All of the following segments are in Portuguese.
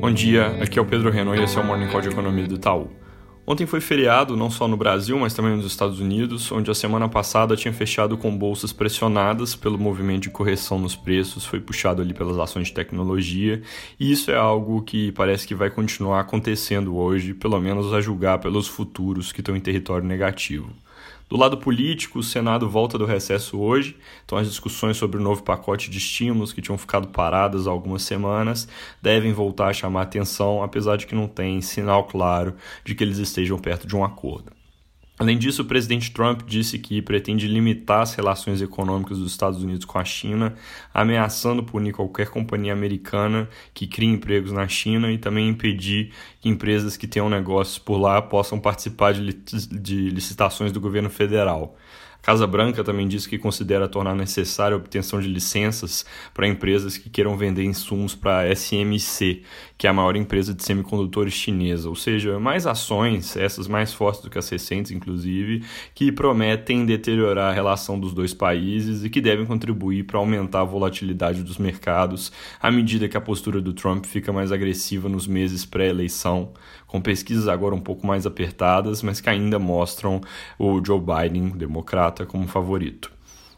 Bom dia, aqui é o Pedro Renault e esse é o Morning Call de Economia do Itaú. Ontem foi feriado, não só no Brasil, mas também nos Estados Unidos, onde a semana passada tinha fechado com bolsas pressionadas pelo movimento de correção nos preços, foi puxado ali pelas ações de tecnologia, e isso é algo que parece que vai continuar acontecendo hoje, pelo menos a julgar pelos futuros que estão em território negativo. Do lado político, o Senado volta do recesso hoje, então as discussões sobre o novo pacote de estímulos que tinham ficado paradas há algumas semanas devem voltar a chamar atenção, apesar de que não tem sinal claro de que eles estejam perto de um acordo. Além disso, o presidente Trump disse que pretende limitar as relações econômicas dos Estados Unidos com a China, ameaçando punir qualquer companhia americana que crie empregos na China e também impedir que empresas que tenham negócios por lá possam participar de licitações do governo federal. Casa Branca também disse que considera tornar necessária a obtenção de licenças para empresas que queiram vender insumos para a SMC, que é a maior empresa de semicondutores chinesa, ou seja, mais ações, essas mais fortes do que as recentes, inclusive, que prometem deteriorar a relação dos dois países e que devem contribuir para aumentar a volatilidade dos mercados à medida que a postura do Trump fica mais agressiva nos meses pré-eleição, com pesquisas agora um pouco mais apertadas, mas que ainda mostram o Joe Biden, democrata, como favorito.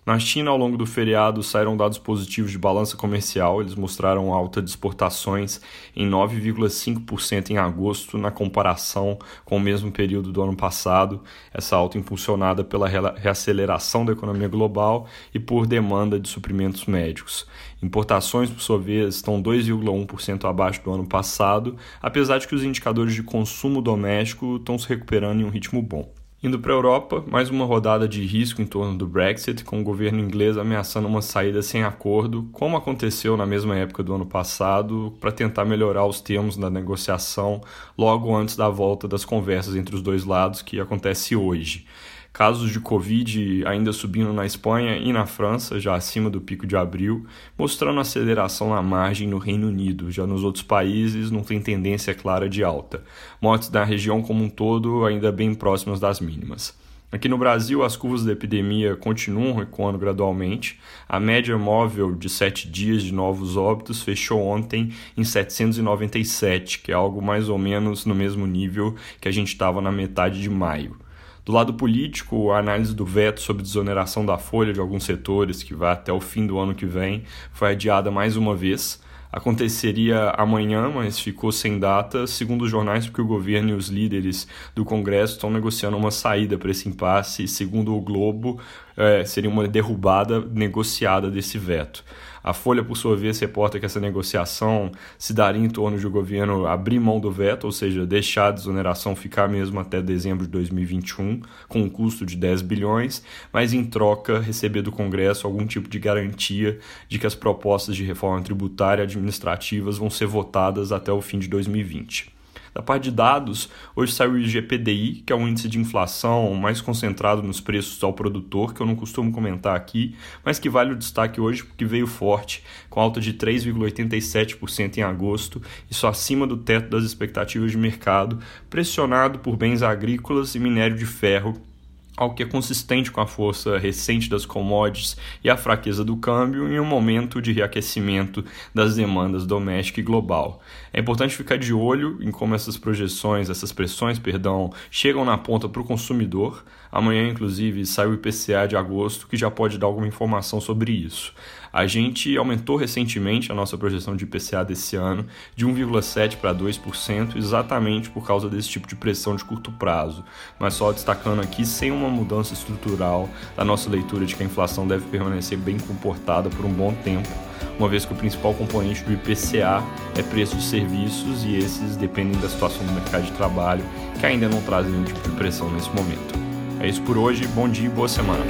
Na China, ao longo do feriado, saíram dados positivos de balança comercial. Eles mostraram alta de exportações em 9,5% em agosto, na comparação com o mesmo período do ano passado. Essa alta impulsionada pela reaceleração da economia global e por demanda de suprimentos médicos. Importações, por sua vez, estão 2,1% abaixo do ano passado, apesar de que os indicadores de consumo doméstico estão se recuperando em um ritmo bom. Indo para a Europa, mais uma rodada de risco em torno do Brexit, com o governo inglês ameaçando uma saída sem acordo, como aconteceu na mesma época do ano passado, para tentar melhorar os termos da negociação logo antes da volta das conversas entre os dois lados, que acontece hoje casos de Covid ainda subindo na Espanha e na França, já acima do pico de abril, mostrando aceleração na margem no Reino Unido. Já nos outros países não tem tendência clara de alta. Mortes na região como um todo ainda bem próximas das mínimas. Aqui no Brasil, as curvas da epidemia continuam recuando gradualmente. A média móvel de sete dias de novos óbitos fechou ontem em 797, que é algo mais ou menos no mesmo nível que a gente estava na metade de maio. Do lado político, a análise do veto sobre desoneração da folha de alguns setores, que vai até o fim do ano que vem, foi adiada mais uma vez. Aconteceria amanhã, mas ficou sem data, segundo os jornais, porque o governo e os líderes do Congresso estão negociando uma saída para esse impasse. Segundo o Globo, é, seria uma derrubada negociada desse veto. A Folha, por sua vez, reporta que essa negociação se daria em torno de o governo abrir mão do veto, ou seja, deixar a desoneração ficar mesmo até dezembro de 2021, com um custo de 10 bilhões, mas em troca receber do Congresso algum tipo de garantia de que as propostas de reforma tributária e administrativas vão ser votadas até o fim de 2020. Da parte de dados, hoje saiu o IGPDI, que é um índice de inflação mais concentrado nos preços ao produtor, que eu não costumo comentar aqui, mas que vale o destaque hoje porque veio forte, com alta de 3,87% em agosto, isso acima do teto das expectativas de mercado, pressionado por bens agrícolas e minério de ferro, algo que é consistente com a força recente das commodities e a fraqueza do câmbio em um momento de reaquecimento das demandas doméstica e global. É importante ficar de olho em como essas projeções, essas pressões, perdão, chegam na ponta para o consumidor. Amanhã, inclusive, sai o IPCA de agosto que já pode dar alguma informação sobre isso. A gente aumentou recentemente a nossa projeção de IPCA desse ano de 1,7% para 2%, exatamente por causa desse tipo de pressão de curto prazo, mas só destacando aqui sem uma mudança estrutural da nossa leitura de que a inflação deve permanecer bem comportada por um bom tempo, uma vez que o principal componente do IPCA é preço de serviços e esses dependem da situação do mercado de trabalho, que ainda não trazem nenhum tipo de pressão nesse momento. É isso por hoje, bom dia e boa semana.